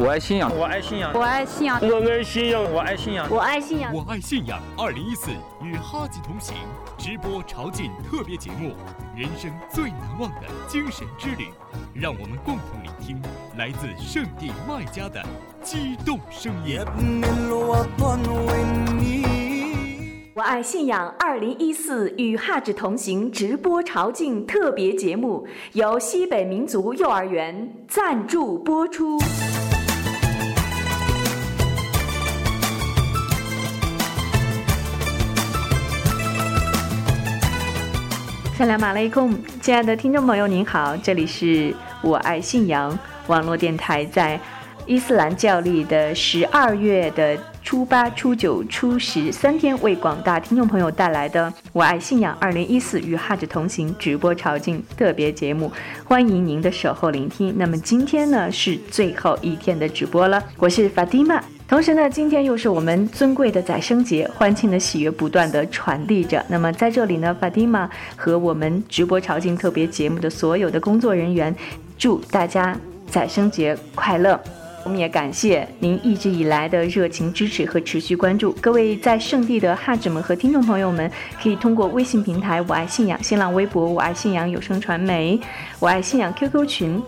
我爱信仰，我爱信仰，我爱信仰，我爱信仰，我爱信仰，我爱信仰，我爱信仰。二零一四与哈吉同行直播朝觐特别节目，人生最难忘的精神之旅，让我们共同聆听来自圣地麦加的激动声音。我爱信仰二零一四与哈吉同行直播朝觐特别节目，由西北民族幼儿园赞助播出。萨拉马雷贡，亲爱的听众朋友，您好，这里是我爱信仰网络电台，在伊斯兰教历的十二月的初八、初九、初十三天，为广大听众朋友带来的《我爱信仰二零一四与哈着同行》直播朝觐特别节目，欢迎您的守候聆听。那么今天呢是最后一天的直播了，我是法蒂玛。同时呢，今天又是我们尊贵的宰生节，欢庆的喜悦不断的传递着。那么在这里呢，法蒂玛和我们直播朝觐特别节目的所有的工作人员，祝大家宰生节快乐。我们也感谢您一直以来的热情支持和持续关注。各位在圣地的哈子们和听众朋友们，可以通过微信平台“我爱信仰”、新浪微博“我爱信仰有声传媒”、“我爱信仰 ”QQ 群。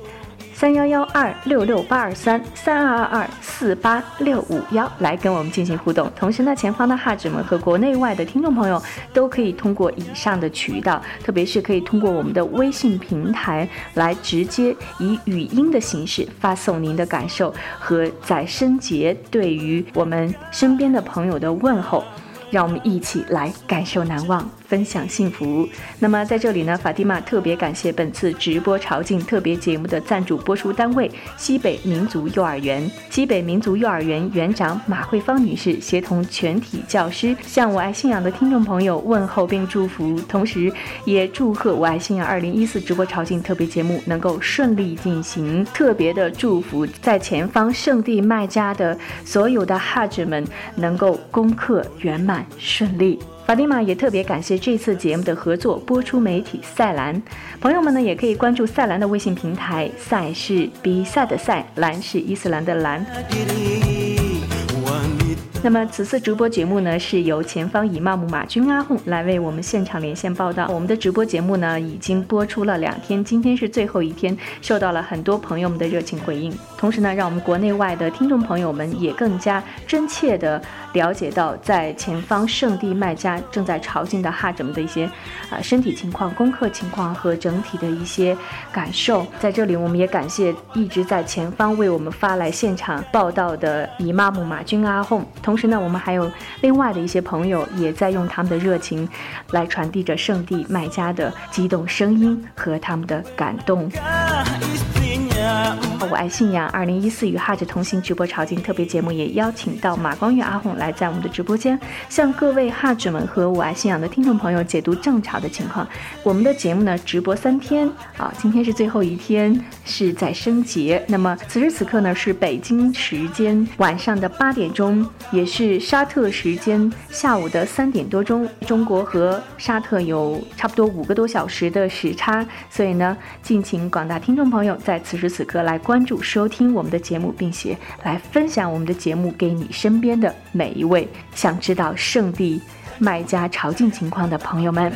三幺幺二六六八二三三二二二四八六五幺来跟我们进行互动。同时呢，前方的哈子们和国内外的听众朋友都可以通过以上的渠道，特别是可以通过我们的微信平台来直接以语音的形式发送您的感受和在生节对于我们身边的朋友的问候。让我们一起来感受难忘，分享幸福。那么在这里呢，法蒂玛特别感谢本次直播朝觐特别节目的赞助播出单位西北民族幼儿园。西北民族幼儿园园长马慧芳女士协同全体教师，向我爱信仰的听众朋友问候并祝福，同时也祝贺我爱信仰二零一四直播朝觐特别节目能够顺利进行。特别的祝福在前方圣地麦加的所有的哈子们能够功课圆满。顺利，法蒂玛也特别感谢这次节目的合作播出媒体赛兰朋友们呢，也可以关注赛兰的微信平台，赛是比赛的赛，兰是伊斯兰的兰。那么此次直播节目呢，是由前方以妈姆马军阿訇来为我们现场连线报道。我们的直播节目呢，已经播出了两天，今天是最后一天，受到了很多朋友们的热情回应。同时呢，让我们国内外的听众朋友们也更加真切的了解到，在前方圣地麦加正在朝觐的哈哲们的一些啊身体情况、功课情况和整体的一些感受。在这里，我们也感谢一直在前方为我们发来现场报道的以妈姆马军阿訇。同同时呢，我们还有另外的一些朋友也在用他们的热情来传递着圣地麦家的激动声音和他们的感动。我爱信仰二零一四与哈着同行直播朝觐特别节目也邀请到马光月阿红来在我们的直播间向各位哈子们和我爱信仰的听众朋友解读正朝的情况。我们的节目呢直播三天啊，今天是最后一天，是在升节。那么此时此刻呢是北京时间晚上的八点钟，也是沙特时间下午的三点多钟。中国和沙特有差不多五个多小时的时差，所以呢，敬请广大听众朋友在此时此刻来关注、收听我们的节目，并且来分享我们的节目给你身边的每一位想知道圣地卖家朝觐情况的朋友们。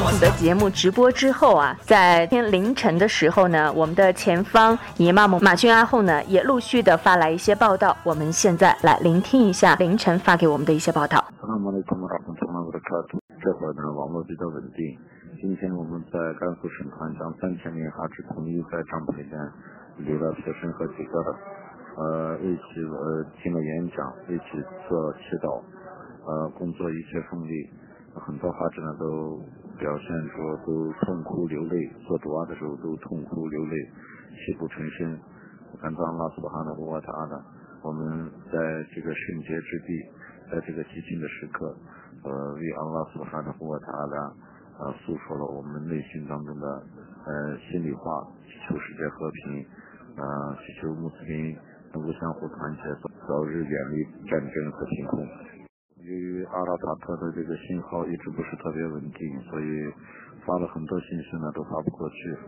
我们的节目直播之后啊，在天凌晨的时候呢，我们的前方姨妈姆马军阿后呢，也陆续的发来一些报道。我们现在来聆听一下凌晨发给我们的一些报道。这会儿呢，网络比较稳定。今天我们在甘肃省团将三千名哈士统一在帐篷里面留了学生和几个呃一起呃听了演讲，一起做祈祷，呃工作一切顺利。很多哈士呢都表现出都痛哭流泪，做主啊的时候都痛哭流泪，泣不成声。感到阿拉斯哈的沃塔的，我们在这个圣洁之地，在这个寂静的时刻，呃为阿拉斯哈的沃塔的。呃，诉说了我们内心当中的呃心里话，祈求世界和平，呃，祈求穆斯林能够相互团结，早日远离战争和贫困。由于阿拉塔特的这个信号一直不是特别稳定，所以发了很多信息呢都发不过去。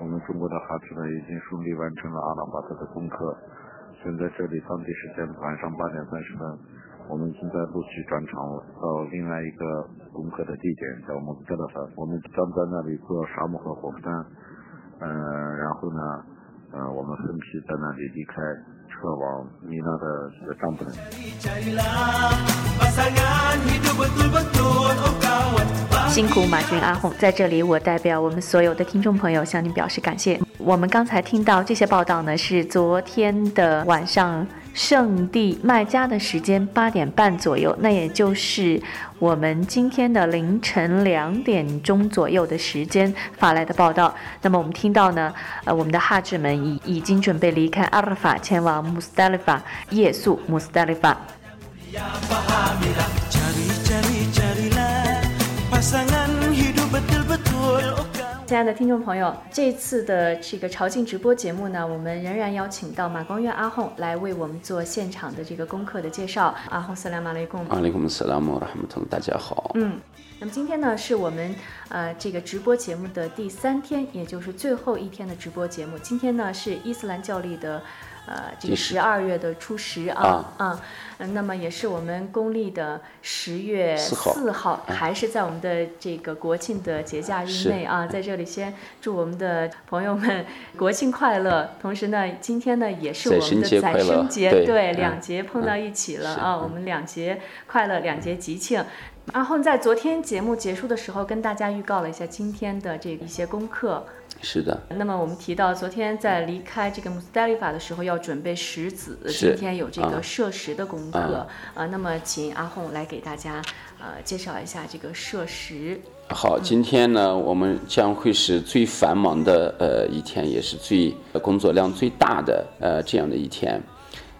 我们中国的哈子呢已经顺利完成了阿拉巴特的功课。现在这里当地时间晚上八点三十分，我们现在陆续转场到另外一个攻克的地点，叫穆斯德勒法。我们将在那里做沙漠和火山，嗯，然后呢，呃，我们分批在那里离开，撤往米那的帐篷。辛苦马军阿红，在这里我代表我们所有的听众朋友向您表示感谢。我们刚才听到这些报道呢，是昨天的晚上圣地麦加的时间八点半左右，那也就是我们今天的凌晨两点钟左右的时间发来的报道。那么我们听到呢，呃，我们的哈智们已已经准备离开阿尔法，前往穆斯达利法夜宿穆斯达利法。亲爱的听众朋友，这次的这个朝觐直播节目呢，我们仍然邀请到马光月阿訇来为我们做现场的这个功课的介绍。阿訇，斯拉马雷贡。阿里贡斯拉姆，拉哈姆通，大家好。嗯，那么今天呢，是我们呃这个直播节目的第三天，也就是最后一天的直播节目。今天呢，是伊斯兰教历的。呃，这个十二月的初十啊啊，那么也是我们公历的十月四号，还是在我们的这个国庆的节假日内啊，在这里先祝我们的朋友们国庆快乐。同时呢，今天呢也是我们的宰生节，对，两节碰到一起了啊，我们两节快乐，两节吉庆。然后在昨天节目结束的时候，跟大家预告了一下今天的这一些功课。是的。那么我们提到，昨天在离开这个穆斯达利法的时候，要准备石子。今天有这个摄食的功课。啊，那么请阿红来给大家呃介绍一下这个摄食。好，今天呢，我们将会是最繁忙的呃一天，也是最工作量最大的呃这样的一天。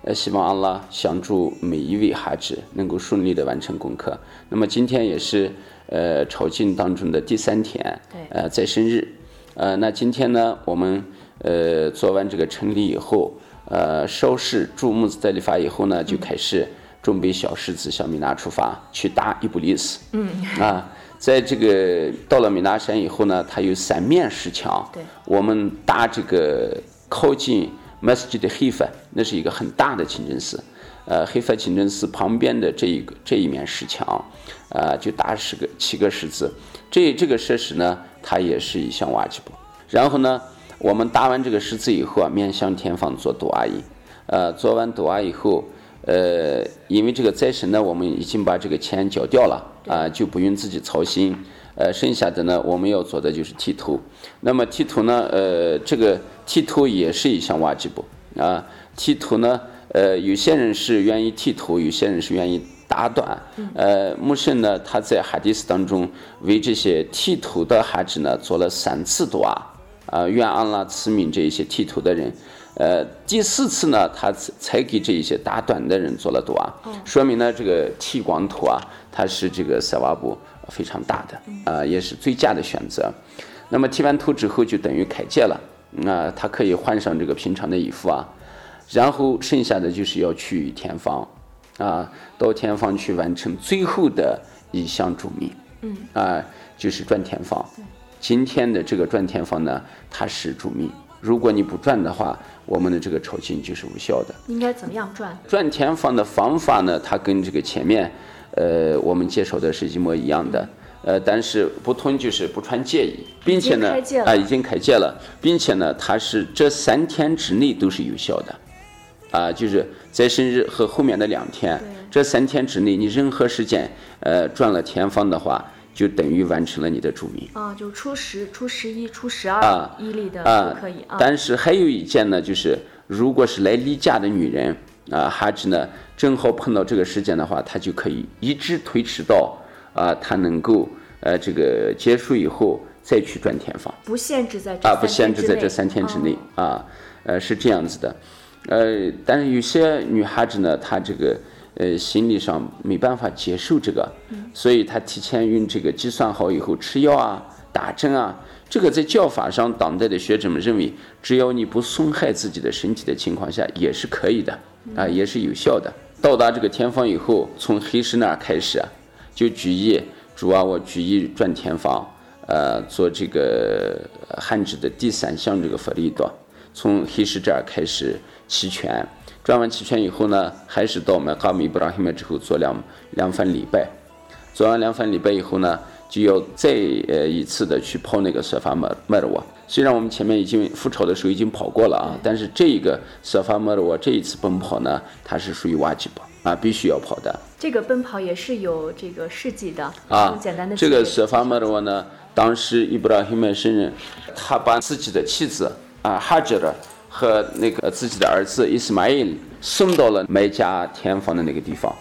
呃，希望阿拉相助每一位哈子能够顺利的完成功课。那么今天也是呃朝觐当中的第三天。对。呃，在生日。呃，那今天呢，我们呃做完这个成礼以后，呃烧誓祝穆斯德里法以后呢，就开始准备小狮子向米纳出发去打伊布利斯。嗯。啊，在这个到了米纳山以后呢，它有三面石墙。对。我们搭这个靠近 Masjid 的黑法，那是一个很大的清真寺。呃，黑法清真寺旁边的这一个这一面石墙，啊，就搭十个七个十字。这这个设施呢。它也是一项挖吉布。然后呢，我们搭完这个十字以后啊，面向天方做杜阿伊。呃，做完杜阿以后，呃，因为这个灾神呢，我们已经把这个钱缴掉了啊，就不用自己操心。呃，剩下的呢，我们要做的就是剃头。那么剃头呢，呃，这个剃头也是一项挖吉布啊。剃头呢，呃，有些人是愿意剃头，有些人是愿意。打短，呃，穆圣呢，他在哈迪斯当中为这些剃头的哈子呢做了三次多啊，啊，愿安拉赐名这一些剃头的人，呃，第四次呢，他才给这一些打短的人做了多啊，说明呢，这个剃光头啊，它是这个塞瓦布非常大的，啊，也是最佳的选择。那么剃完头之后就等于开戒了，那他可以换上这个平常的衣服啊，然后剩下的就是要去天房。啊，到天方去完成最后的一项主命，嗯，啊，就是转天方。今天的这个转天方呢，它是主命。如果你不转的话，我们的这个朝觐就是无效的。应该怎么样转？转天方的方法呢？它跟这个前面，呃，我们介绍的是一模一样的。呃，但是不同就是不穿戒衣，并且呢，啊，已经开戒了，并且呢，它是这三天之内都是有效的。啊，就是在生日和后面的两天，这三天之内，你任何时间，呃，转了天方的话，就等于完成了你的注命。啊，就初十、初十一、初十二，一例的都可以啊。但是还有一件呢，就是如果是来例假的女人啊，哈子呢，正好碰到这个时间的话，她就可以一直推迟到啊，她能够呃这个结束以后再去转天方。不限制在啊，不限制在这三天之内啊，呃，是这样子的。呃，但是有些女孩子呢，她这个呃心理上没办法接受这个，所以她提前用这个计算好以后吃药啊、打针啊，这个在教法上，当代的学者们认为，只要你不损害自己的身体的情况下，也是可以的啊，也是有效的。到达这个天方以后，从黑石那儿开始，就举意主啊，我举意转天方，呃做这个汉字的第三项这个法律的，从黑石这儿开始齐全，转完齐全以后呢，还是到麦卡米布拉希麦之后做两两番礼拜，做完两番礼拜以后呢，就要再呃一次的去跑那个索法莫莫尔沃。虽然我们前面已经复朝的时候已经跑过了啊，但是这一个索法莫尔沃这一次奔跑呢，它是属于挖吉巴啊，必须要跑的。这个奔跑也是有这个事迹的啊简单的，这个字舍法麦尔沃呢，当时伊布拉希麦圣人，他把自己的妻子啊哈吉尔和那个自己的儿子伊斯玛伊送到了麦加天房的那个地方。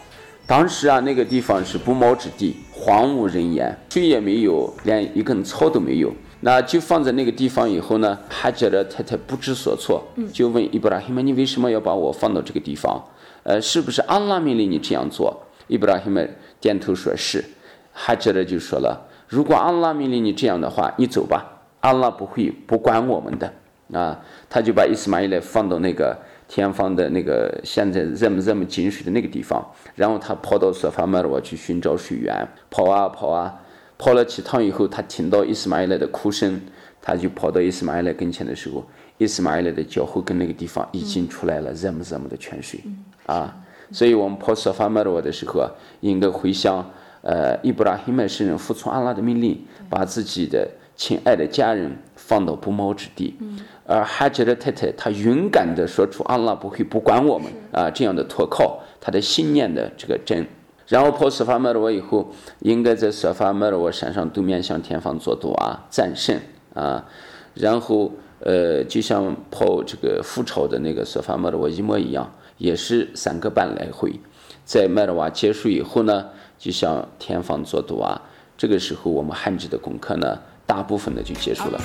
当时啊，那个地方是不毛之地，荒无人烟，水也没有，连一根草都没有。那就放在那个地方以后呢，哈吉尔太太不知所措，就问伊布拉希麦：“你为什么要把我放到这个地方？呃，是不是安拉命令你这样做？”伊布拉希麦点头说是。哈杰勒就说了：“如果安拉命令你这样的话，你走吧，安拉不会不管我们的。”啊，他就把伊斯玛伊勒放到那个天方的那个现在热么热么进水的那个地方，然后他跑到索法麦罗去寻找水源，跑啊跑啊，跑了几趟以后，他听到伊斯玛仪勒的哭声，他就跑到伊斯玛仪勒跟前的时候，伊斯玛仪勒的脚后跟那个地方已经出来了热么热么的泉水，啊，所以我们跑索法麦罗的时候啊，应该回想，呃，伊布拉希麦圣人服从安拉的命令，把自己的亲爱的家人放到不毛之地，而哈吉的太太她勇敢地说出阿拉不会不管我们啊这样的托靠，她的信念的这个真。然后跑索法麦尔沃以后，应该在索法麦尔沃山上都面向天方做多啊战胜啊，然后呃就像跑这个复朝的那个索法麦尔沃一模一样，也是三个半来回。在麦尔瓦结束以后呢，就向天方做多啊。这个时候我们汉字的功课呢，大部分的就结束了。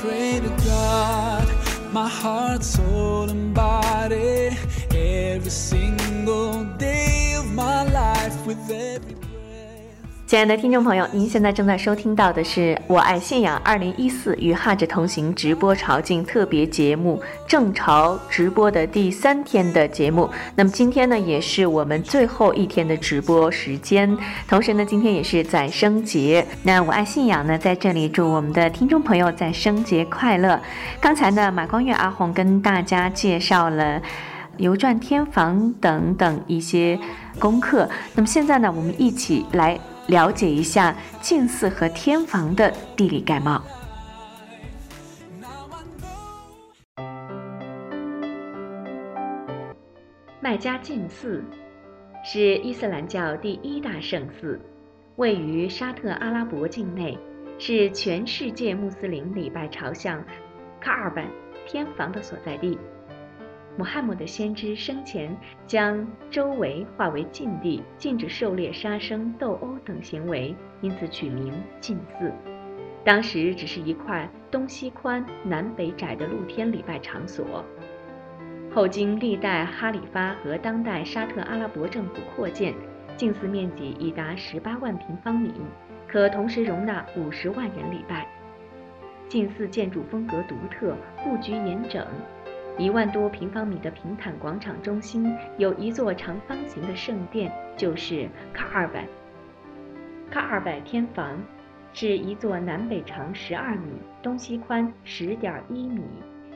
亲爱的听众朋友，您现在正在收听到的是《我爱信仰2014与哈着同行》直播朝觐特别节目正朝直播的第三天的节目。那么今天呢，也是我们最后一天的直播时间，同时呢，今天也是宰生节。那我爱信仰呢，在这里祝我们的听众朋友宰生节快乐。刚才呢，马光月阿红跟大家介绍了。游转天房等等一些功课。那么现在呢，我们一起来了解一下近寺和天房的地理概貌。麦加净寺是伊斯兰教第一大圣寺，位于沙特阿拉伯境内，是全世界穆斯林礼拜朝向卡尔本天房的所在地。穆罕默德先知生前将周围划为禁地，禁止狩猎、杀生、斗殴等行为，因此取名禁寺。当时只是一块东西宽、南北窄的露天礼拜场所。后经历代哈里发和当代沙特阿拉伯政府扩建，净寺面积已达十八万平方米，可同时容纳五十万人礼拜。禁寺建筑风格独特，布局严整。一万多平方米的平坦广场中心有一座长方形的圣殿，就是卡尔拜。卡尔拜天房是一座南北长十二米、东西宽十点一米、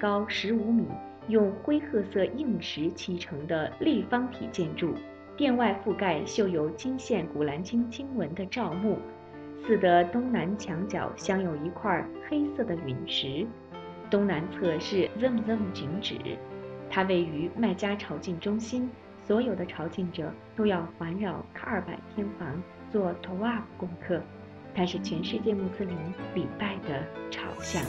高十五米，用灰褐色硬石砌成的立方体建筑。殿外覆盖绣有金线古兰经经文的罩幕。寺的东南墙角镶有一块黑色的陨石。东南侧是 Zamzam 井址，它位于麦加朝觐中心，所有的朝觐者都要环绕卡尔拜天房做 Tawaf 功课，它是全世界穆斯林礼拜的朝向。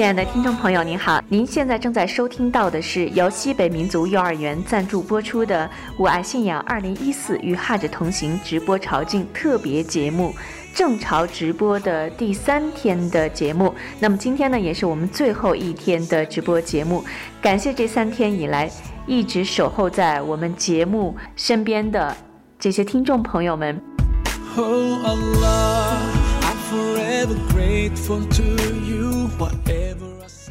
亲爱的听众朋友，您好，您现在正在收听到的是由西北民族幼儿园赞助播出的《我爱信仰2014与哈着同行》直播朝觐特别节目，正朝直播的第三天的节目。那么今天呢，也是我们最后一天的直播节目。感谢这三天以来一直守候在我们节目身边的这些听众朋友们。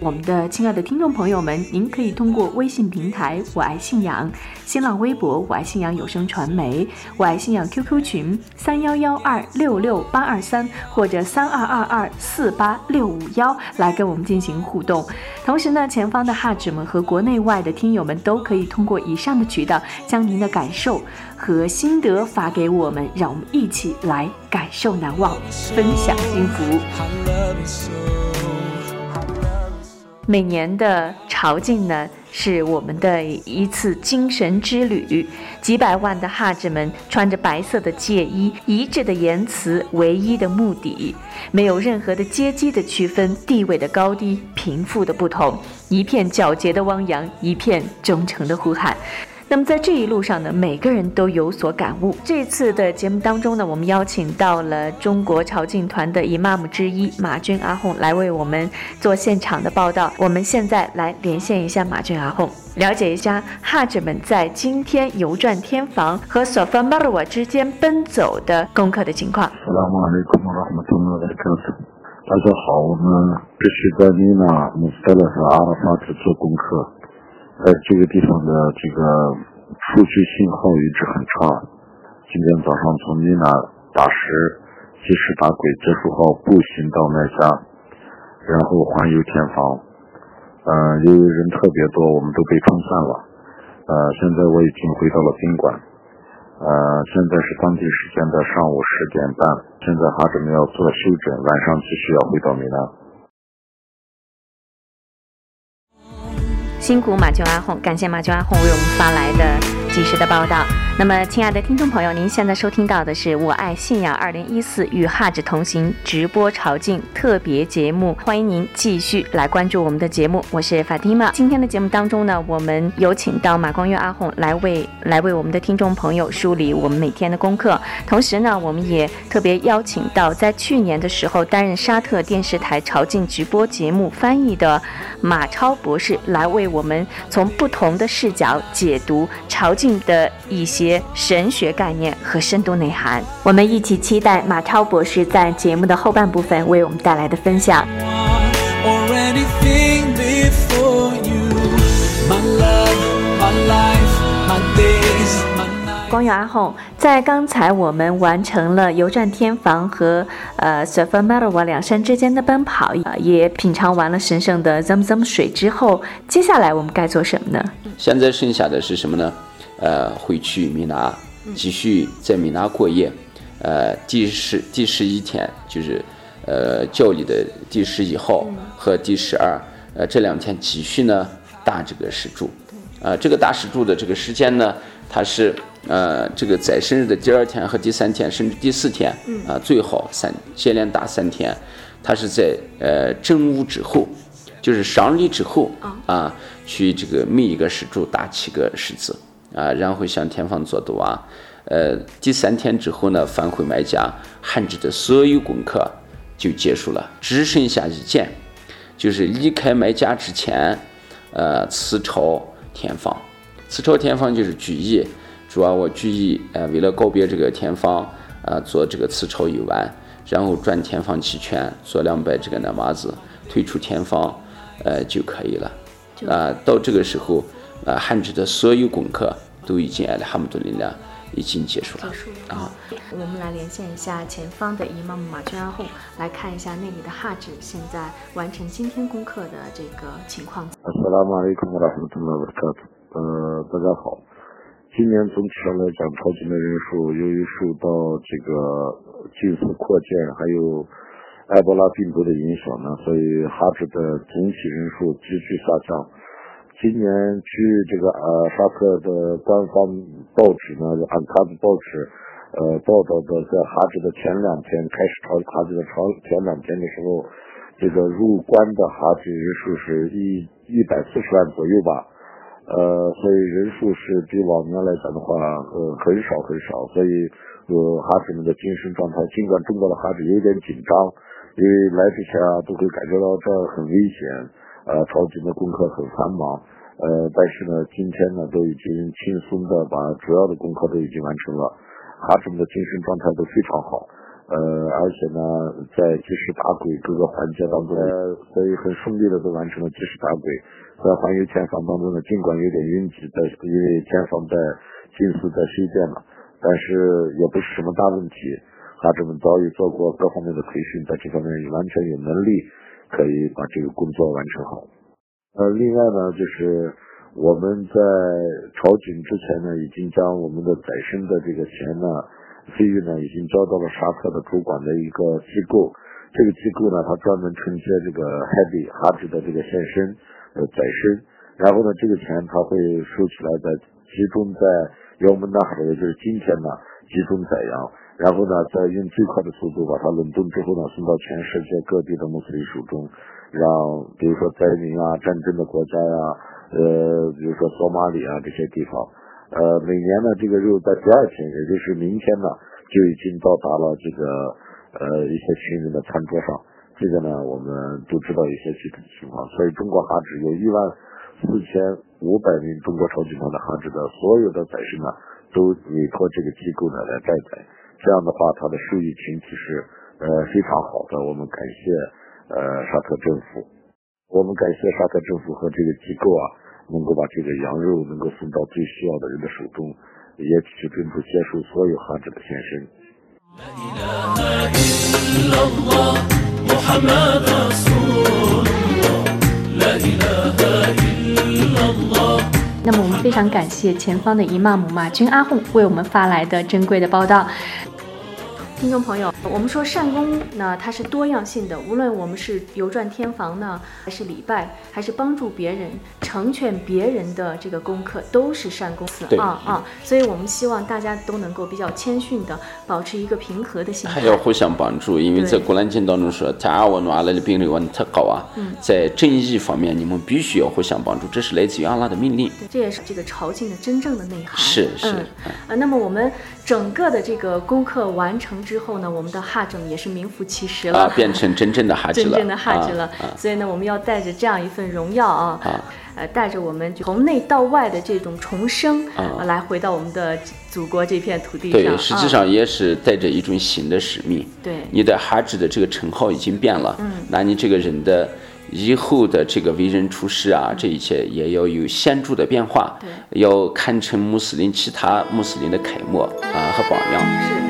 我们的亲爱的听众朋友们，您可以通过微信平台“我爱信仰”、新浪微博“我爱信仰有声传媒”、我爱信仰 QQ 群三幺幺二六六八二三或者三二二二四八六五幺来跟我们进行互动。同时呢，前方的哈指们和国内外的听友们都可以通过以上的渠道，将您的感受和心得发给我们，让我们一起来感受难忘，分享幸福。每年的朝觐呢，是我们的一次精神之旅。几百万的哈子们穿着白色的戒衣，一致的言辞，唯一的目的，没有任何的阶级的区分，地位的高低，贫富的不同，一片皎洁的汪洋，一片忠诚的呼喊。那么在这一路上呢，每个人都有所感悟。这次的节目当中呢，我们邀请到了中国朝觐团的姨妈们之一马军阿红来为我们做现场的报道。我们现在来连线一下马军阿红，了解一下哈者们在今天游转天房和索法玛尔瓦之间奔走的功课的情况。大家好，我们必须在尼娜穆斯塔拉和阿拉法去做功课。在这个地方的这个数据信号一直很差。今天早上从米纳打石，及时打鬼结束后步行到麦家，然后环游天房。呃，由于人特别多，我们都被冲散了。呃，现在我已经回到了宾馆。呃，现在是当地时间的上午十点半，现在哈准备要做休整，晚上继续要回到米兰。辛苦马俊阿红，感谢马俊阿红为我们发来的及时的报道。那么，亲爱的听众朋友，您现在收听到的是《我爱信仰二零一四与哈指同行》直播朝觐特别节目，欢迎您继续来关注我们的节目，我是法蒂玛。今天的节目当中呢，我们有请到马光月阿红来为来为我们的听众朋友梳理我们每天的功课，同时呢，我们也特别邀请到在去年的时候担任沙特电视台朝觐直播节目翻译的马超博士来为我们从不同的视角解读朝觐的一些神学概念和深度内涵。我们一起期待马超博士在节目的后半部分为我们带来的分享。光友阿红，在刚才我们完成了游转天房和呃 s a f a m a r a 两山之间的奔跑，呃也品尝完了神圣的 Zamzam 水之后，接下来我们该做什么呢？现在剩下的是什么呢？呃，回去米拿，继续在米拿过夜。呃，第十第十一天就是呃教理的第十一号和第十二，呃这两天继续呢打这个石柱。呃，这个打石柱的这个时间呢，它是呃这个在生日的第二天和第三天，甚至第四天，啊、最好三接连打三天，它是在呃正午之后，就是上礼之后啊，去这个每一个石柱打七个十字啊，然后向天方做赌啊。呃，第三天之后呢，返回麦家，汉制的所有功课就结束了，只剩下一件，就是离开麦家之前，呃，辞朝天方。辞朝天方就是居易，主要我居易，呃，为了告别这个天方，啊、做这个辞朝游玩，然后转天方七圈，做两百这个那麻子，退出天方，呃就可以了。啊、到这个时候，啊、汉制的所有功课都已经阿拉哈姆杜林了，已经结束了。结束啊，我们来连线一下前方的伊玛目马娟阿訇，来看一下那里的哈指现在完成今天功课的这个情况。Assalamu alaikum warahmatullahi wabarakatuh。呃，大家好。今年总体上来讲，超级的人数由于受到这个近似扩建还有埃博拉病毒的影响呢，所以哈指的总体人数急剧下降。今年据这个呃沙特的官方报纸呢，安卡的报纸呃报道的，在哈指的前两天开始朝哈指的朝前两天的时候，这个入关的哈指人数是一一百四十万左右吧。呃，所以人数是比往年来讲的话，呃，很少很少，所以呃，哈指们的精神状态，尽管中国的哈指有点紧张，因为来之前啊都会感觉到这很危险，呃，朝觐的功课很繁忙，呃，但是呢，今天呢都已经轻松的把主要的功课都已经完成了，哈什们的精神状态都非常好，呃，而且呢，在及时打鬼各个环节当中，呃，所以很顺利的都完成了及时打鬼。在环游前方当中呢，尽管有点拥挤，但是因为前方在近似在修建嘛，但是也不是什么大问题。哈子们早已做过各方面的培训，在这方面完全有能力可以把这个工作完成好。呃，另外呢，就是我们在朝觐之前呢，已经将我们的载身的这个钱呢，费用呢，已经交到了沙特的主管的一个机构。这个机构呢，它专门承接这个海底哈子的这个现身呃宰身，然后呢，这个钱它会收起来，再集中在由我们那海，也就是今天呢，集中载扬。然后呢，再用最快的速度把它冷冻之后呢，送到全世界各地的穆斯林手中，让比如说灾民啊、战争的国家呀，呃，比如说索马里啊这些地方，呃，每年呢，这个肉在第二天，也就是明天呢，就已经到达了这个呃一些群人的餐桌上。这个呢，我们都知道一些具体情况，所以中国哈指有一万四千五百名中国超级团的哈指的所有的载身呢，都委托这个机构呢来代宰。这样的话，它的收益群体是呃非常好的。我们感谢呃沙特政府，我们感谢沙特政府和这个机构啊，能够把这个羊肉能够送到最需要的人的手中，也取准备接受所有哈子的献身。那么我们非常感谢前方的伊玛姆马军阿訇为我们发来的珍贵的报道。听众朋友，我们说善功呢，它是多样性的。无论我们是游转天房呢，还是礼拜，还是帮助别人、成全别人的这个功课，都是善功啊啊！所以我们希望大家都能够比较谦逊的，保持一个平和的心态，还要互相帮助。因为在《古兰经》当中说：“塔瓦努阿拉的兵力万特高啊！”在正义方面，你们必须要互相帮助，这是来自于阿拉的命令。这也是这个朝觐的真正的内涵。是是啊，那么我们整个的这个功课完成。之后呢，我们的哈整也是名副其实了，啊变成真正的哈 真正的哈吉了。所以呢，我们要带着这样一份荣耀啊，呃，带着我们从内到外的这种重生，来回到我们的祖国这片土地上。对，实际上也是带着一种新的使命。对，你的哈吉的这个称号已经变了，嗯，那你这个人的以后的这个为人处事啊，这一切也要有显著的变化，对，要堪称穆斯林其他穆斯林的楷模啊和榜样。是。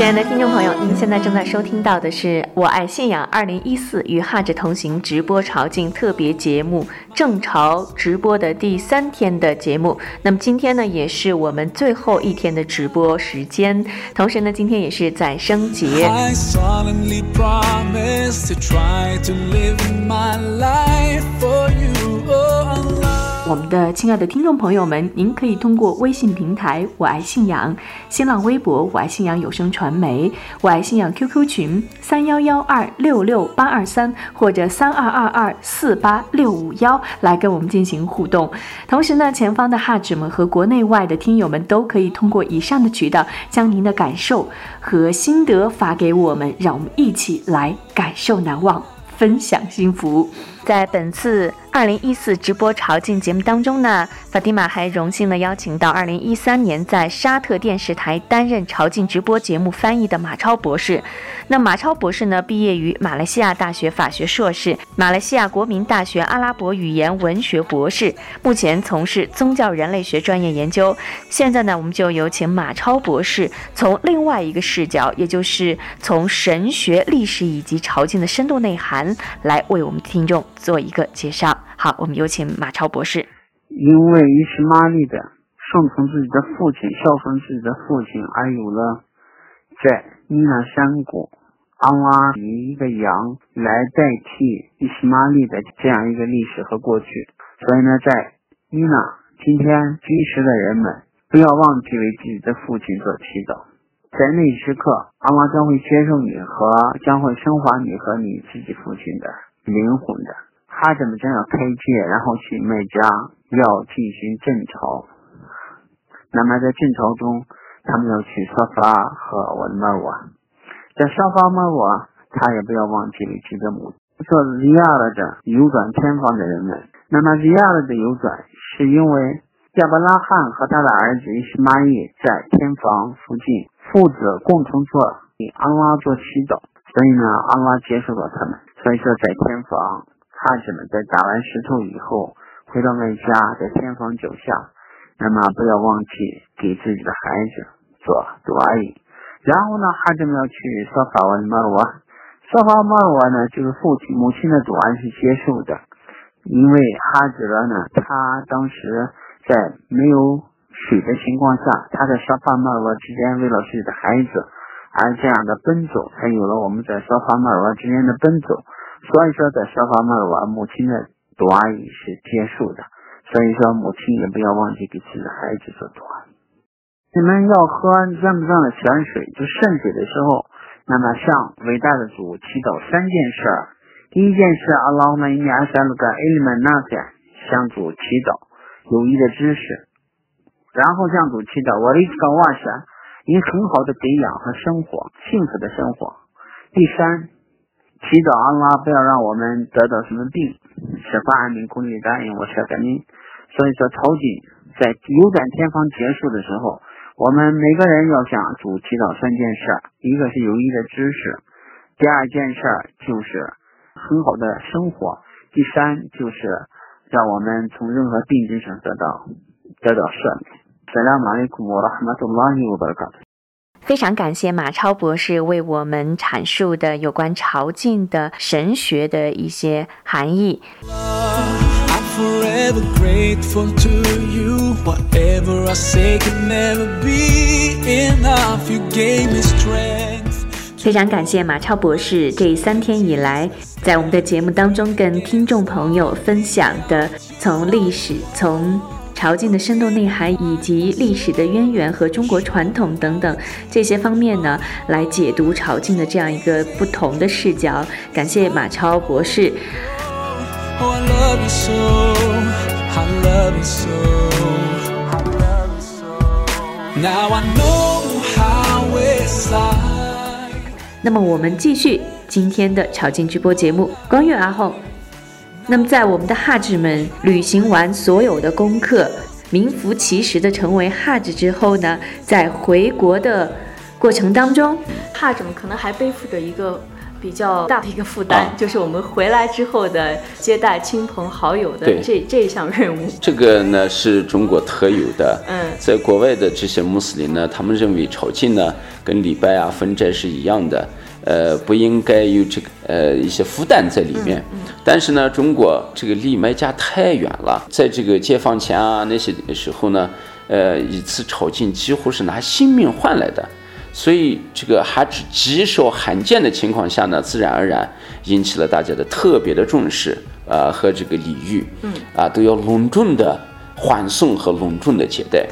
亲爱的听众朋友，您现在正在收听到的是《我爱信仰》二零一四与哈着同行直播朝觐特别节目正朝直播的第三天的节目。那么今天呢，也是我们最后一天的直播时间，同时呢，今天也是宰生节。我们的亲爱的听众朋友们，您可以通过微信平台“我爱信仰”、新浪微博“我爱信仰有声传媒”、“我爱信仰 QQ 群”三幺幺二六六八二三或者三二二二四八六五幺来跟我们进行互动。同时呢，前方的哈子们和国内外的听友们都可以通过以上的渠道，将您的感受和心得发给我们，让我们一起来感受难忘。分享幸福，在本次二零一四直播朝觐节目当中呢，法蒂玛还荣幸的邀请到二零一三年在沙特电视台担任朝觐直播节目翻译的马超博士。那马超博士呢，毕业于马来西亚大学法学硕士，马来西亚国民大学阿拉伯语言文学博士，目前从事宗教人类学专业研究。现在呢，我们就有请马超博士从另外一个视角，也就是从神学、历史以及朝觐的深度内涵。来为我们听众做一个介绍。好，我们有请马超博士。因为伊斯玛利的顺从自己的父亲、孝顺自己的父亲，而有了在伊纳山谷阿拉以一个羊来代替伊斯玛利的这样一个历史和过去。所以呢，在伊纳今天居时的人们，不要忘记为自己的父亲做祈祷。在那时刻，阿妈将会接受你和将会升华你和你自己父亲的灵魂的。哈子们将要开戒，然后去麦加要进行正朝。那么在正朝中，他们要去沙发和我的麦瓦。在沙发麦瓦，他也不要忘记自己的母。做利亚了的游转天方的人们，那么利亚的游转是因为亚伯拉罕和他的儿子伊斯玛仪在天房附近，父子共同做给安拉做祈祷，所以呢，安拉接受了他们。所以说，在天房，哈子们在打完石头以后，回到麦家，在天房脚下，那么不要忘记给自己的孩子做做阿姨。然后呢，哈子们要去沙法完马尔瓦，沙法马罗呢，就是父亲母亲的杜阿是接受的，因为哈子呢，他当时在没有水的情况下，他在沙法马罗之间为了自己的孩子。而这样的奔走，才有了我们在沙法马罗之间的奔走。所以说，在沙法马尔，母亲的多语是接受的。所以说，母亲也不要忘记给自己的孩子做多阿姨。你们要喝赞不赞的泉水，就圣水的时候，那么向伟大的主祈祷三件事儿。第一件事，阿拉们尼阿三鲁个艾利曼纳塞向主祈祷有益的知识，然后向主祈祷我的一个瓦山。以很好的给养和生活，幸福的生活。第三，祈祷阿拉不要让我们得到什么病，使发安民公里答应我舍感恩。所以说，朝觐在游转天方结束的时候，我们每个人要向主祈祷三件事：一个是有益的知识，第二件事就是很好的生活，第三就是让我们从任何病症上得到得到赦免。非常感谢马超博士为我们阐述的有关朝觐的神学的一些含义。非常感谢马超博士这三天以来在我们的节目当中跟听众朋友分享的从历史从。朝觐的深度内涵，以及历史的渊源和中国传统等等这些方面呢，来解读朝觐的这样一个不同的视角。感谢马超博士。那么我们继续今天的朝觐直播节目，光月阿后。那么，在我们的哈子们履行完所有的功课，名副其实的成为哈子之后呢，在回国的过程当中，哈子们可能还背负着一个比较大的一个负担，就是我们回来之后的接待亲朋好友的这这一项任务。这个呢是中国特有的。嗯，在国外的这些穆斯林呢，他们认为朝觐呢跟礼拜啊、分斋是一样的。呃，不应该有这个呃一些负担在里面。但是呢，中国这个离麦家太远了，在这个解放前啊那些时候呢，呃，一次朝觐几乎是拿性命换来的，所以这个还是极少罕见的情况下呢，自然而然引起了大家的特别的重视啊和这个礼遇，啊都要隆重的欢送和隆重的接待。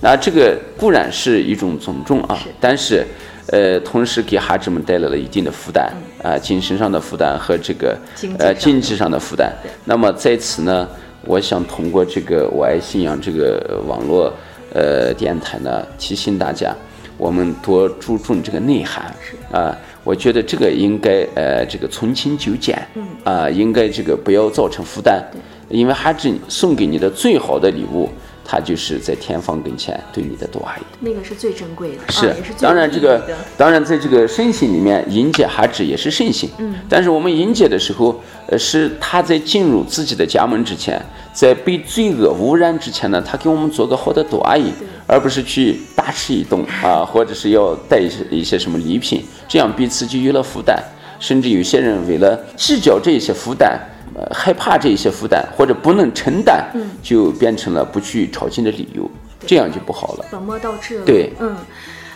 那这个固然是一种尊重啊，但是。呃，同时给孩子们带来了一定的负担啊，精神上的负担和这个呃经济上的负担。那么在此呢，我想通过这个我爱信仰这个网络呃电台呢，提醒大家，我们多注重这个内涵啊。我觉得这个应该呃这个从轻就简啊，应该这个不要造成负担，因为孩子送给你的最好的礼物。他就是在天方跟前对你的多爱，那个是最珍贵的，是当然这个当然在这个圣心里面迎接孩子也是圣心，嗯，但是我们迎接的时候，呃，是他在进入自己的家门之前，在被罪恶污染之前呢，他给我们做个好的多阿姨，而不是去大吃一顿啊，或者是要带一些一些什么礼品，这样彼此就有了负担，甚至有些人为了计较这些负担。呃，害怕这些负担或者不能承担，就变成了不去朝觐的理由，这样就不好了，本末倒置了。对，嗯。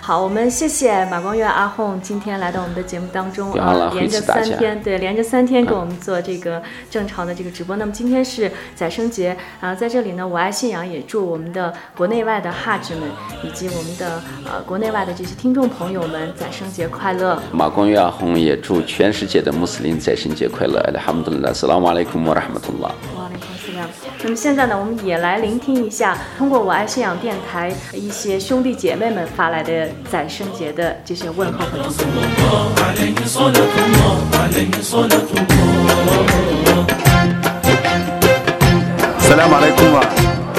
好，我们谢谢马光月阿红今天来到我们的节目当中啊，连着三天，对，连着三天给我们做这个正常的这个直播。那么今天是宰生节啊，在这里呢，我爱信仰也祝我们的国内外的哈子们以及我们的呃国内外的这些听众朋友们宰生节快乐。马光月阿红也祝全世界的穆斯林宰生节快乐。哈姆杜拉，斯拉瓦莱库穆拉哈姆杜拉。那么现在呢，我们也来聆听一下，通过我爱信仰电台一些兄弟姐妹们发来的在圣节的这些问候和祝福。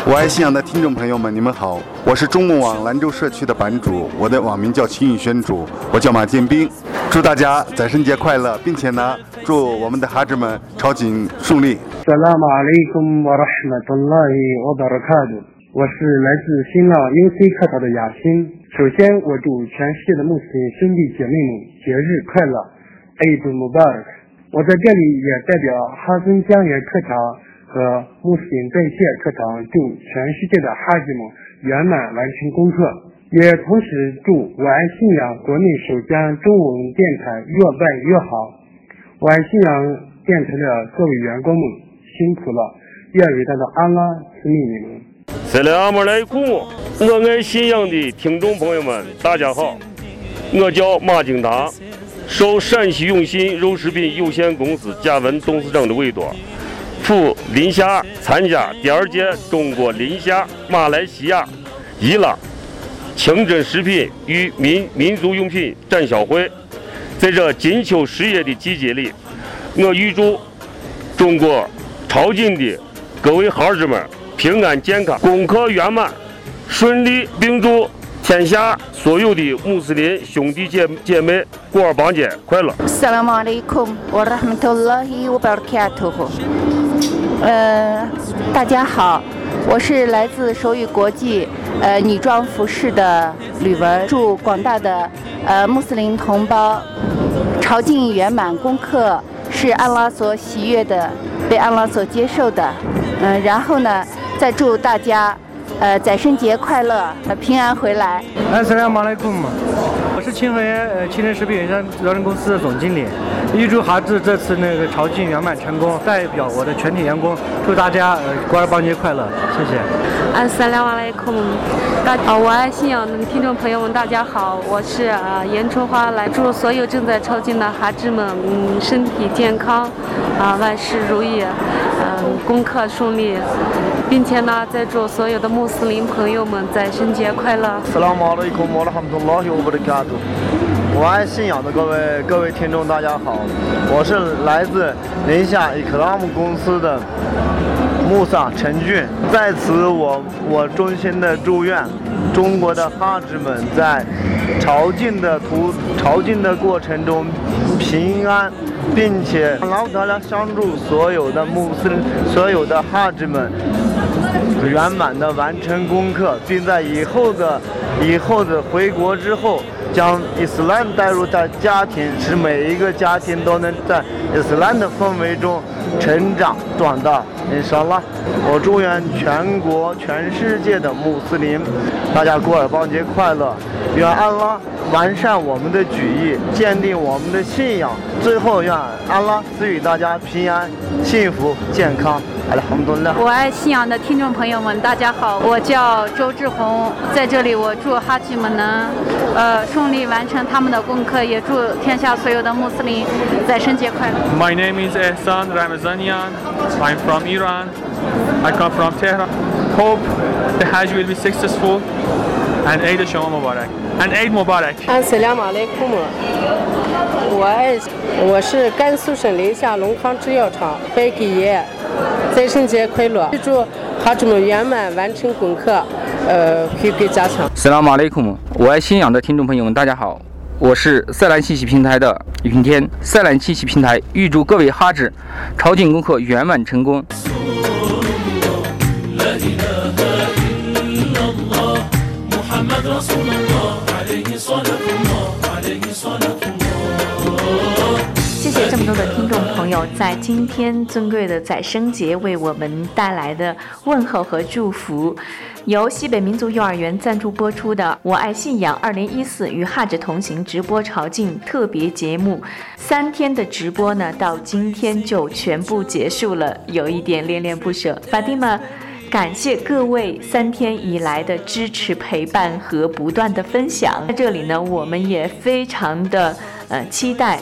我爱信仰的听众朋友们，你们好，我是中牧网兰州社区的版主，我的网名叫秦宇轩主，我叫马建兵，祝大家宰圣节快乐，并且呢，祝我们的孩子们抄经顺利。我是来自新浪 UC 课堂的雅欣。首先，我祝全世界的穆斯林兄弟姐妹们节日快乐，Eid Mubarak。我在这里也代表哈森江源课堂和穆斯林在线课堂，祝全世界的哈吉们圆满完成功课，也同时祝我爱信仰国内首家中文电台越办越好。我爱信仰电台的各位员工们辛苦了，愿伟大的安拉赐命你们。塞莱阿姆莱库，我爱信仰的听众朋友们，大家好，我叫马景达，受陕西永信肉食品有限公司贾文董事长的委托，赴林霞参加第二届中国林霞马来西亚、伊朗清真食品与民民族用品展销会，在这金秋十月的季节里，我预祝中国朝觐的各位孩子们平安健康、功课圆满、顺利，并祝天下所有的穆斯林兄弟姐姐妹过尔邦节快乐。呃，大家好，我是来自手语国际呃女装服饰的吕文，祝广大的呃穆斯林同胞朝觐圆满，功课是安拉所喜悦的，被安拉所接受的。嗯、然后呢，再祝大家呃宰圣节快乐，平安回来。是清河呃清真食品有限责任公司的总经理，预祝哈子这次那个朝觐圆满成功，代表我的全体员工祝大家呃国尔邦节快乐，谢谢。安萨拉瓦莱库姆，大啊，我爱信仰的听众朋友们，大家好，我是啊严春花，来祝所有正在抄经的哈子们，嗯，身体健康，啊，万事如意，嗯，功课顺利，并且呢，再祝所有的穆斯林朋友们宰圣节快乐。我爱信仰的各位各位听众，大家好，我是来自宁夏伊克拉姆公司的穆萨陈俊，在此我我衷心的祝愿中国的哈子们在朝觐的途朝觐的过程中平安，并且拉达拉相助所有的穆斯林所有的哈子们。圆满的完成功课，并在以后的以后的回国之后，将伊斯兰带入到家庭，使每一个家庭都能在伊斯兰的氛围中成长壮大。印沙拉，我祝愿全国全世界的穆斯林，大家古尔邦节快乐！愿安拉完善我们的举意，坚定我们的信仰，最后愿安拉赐予大家平安、幸福、健康。阿拉 hamdulillah。我爱信仰的听众朋友们，大家好，我叫周志红，在这里我祝哈吉们能呃顺利完成他们的功课，也祝天下所有的穆斯林宰圣节快乐。My name is Ehsan Ramazanian. I'm from Iran. I come from Tehran. Hope the Hajj will be successful and Eid Shama Mubarak. And Eid Mubarak. 安斯拉马雷库姆，我爱我是甘肃省临夏龙康制药厂白给爷，宰圣节快乐！预祝哈子们圆满完成功课，呃，回归家乡。s a l a m alaikum，，我爱信仰的听众朋友们，大家好，我是赛兰信息平台的云天。赛兰信息平台预祝各位哈子朝觐功课圆满成功。谢谢这么多的听众朋友，在今天尊贵的宰生节为我们带来的问候和祝福。由西北民族幼儿园赞助播出的《我爱信仰》二零一四与哈着同行直播朝觐特别节目，三天的直播呢，到今天就全部结束了，有一点恋恋不舍。法蒂玛。感谢各位三天以来的支持、陪伴和不断的分享。在这里呢，我们也非常的呃期待，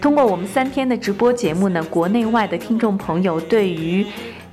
通过我们三天的直播节目呢，国内外的听众朋友对于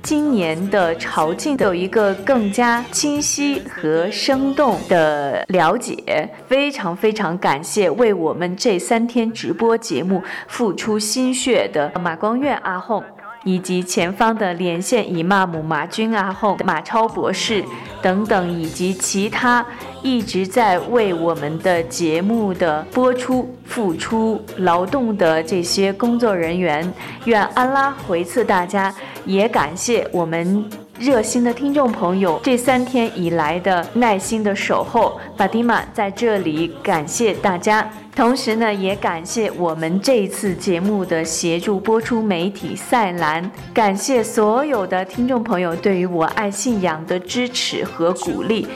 今年的朝觐有一个更加清晰和生动的了解。非常非常感谢为我们这三天直播节目付出心血的马光月阿訇。以及前方的连线姨妈姆马军阿訇马超博士等等，以及其他一直在为我们的节目的播出付出劳动的这些工作人员，愿安拉回赐大家，也感谢我们。热心的听众朋友，这三天以来的耐心的守候，法蒂玛在这里感谢大家。同时呢，也感谢我们这次节目的协助播出媒体赛兰，感谢所有的听众朋友对于我爱信仰的支持和鼓励。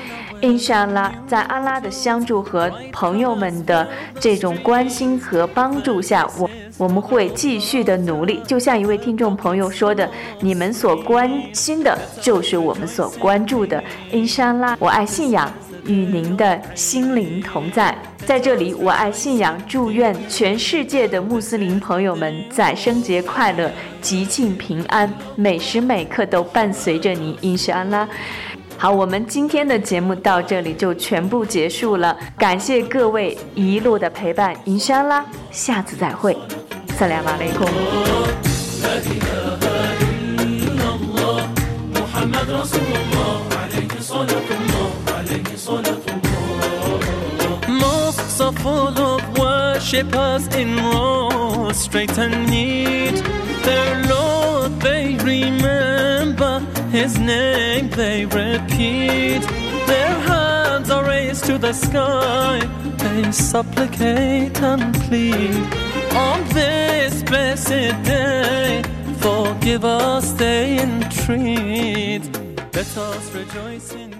印沙拉，在阿拉的相助和朋友们的这种关心和帮助下，我我们会继续的努力。就像一位听众朋友说的：“你们所关心的，就是我们所关注的。”印沙拉，我爱信仰，与您的心灵同在。在这里，我爱信仰，祝愿全世界的穆斯林朋友们在生节快乐，吉庆平安，每时每刻都伴随着你。印沙拉。好，我们今天的节目到这里就全部结束了，感谢各位一路的陪伴，inshallah，伊莎拉，下次再会，萨利马雷空。His name they repeat. Their hands are raised to the sky. They supplicate and plead. On this blessed day, forgive us, they entreat. Let us rejoice in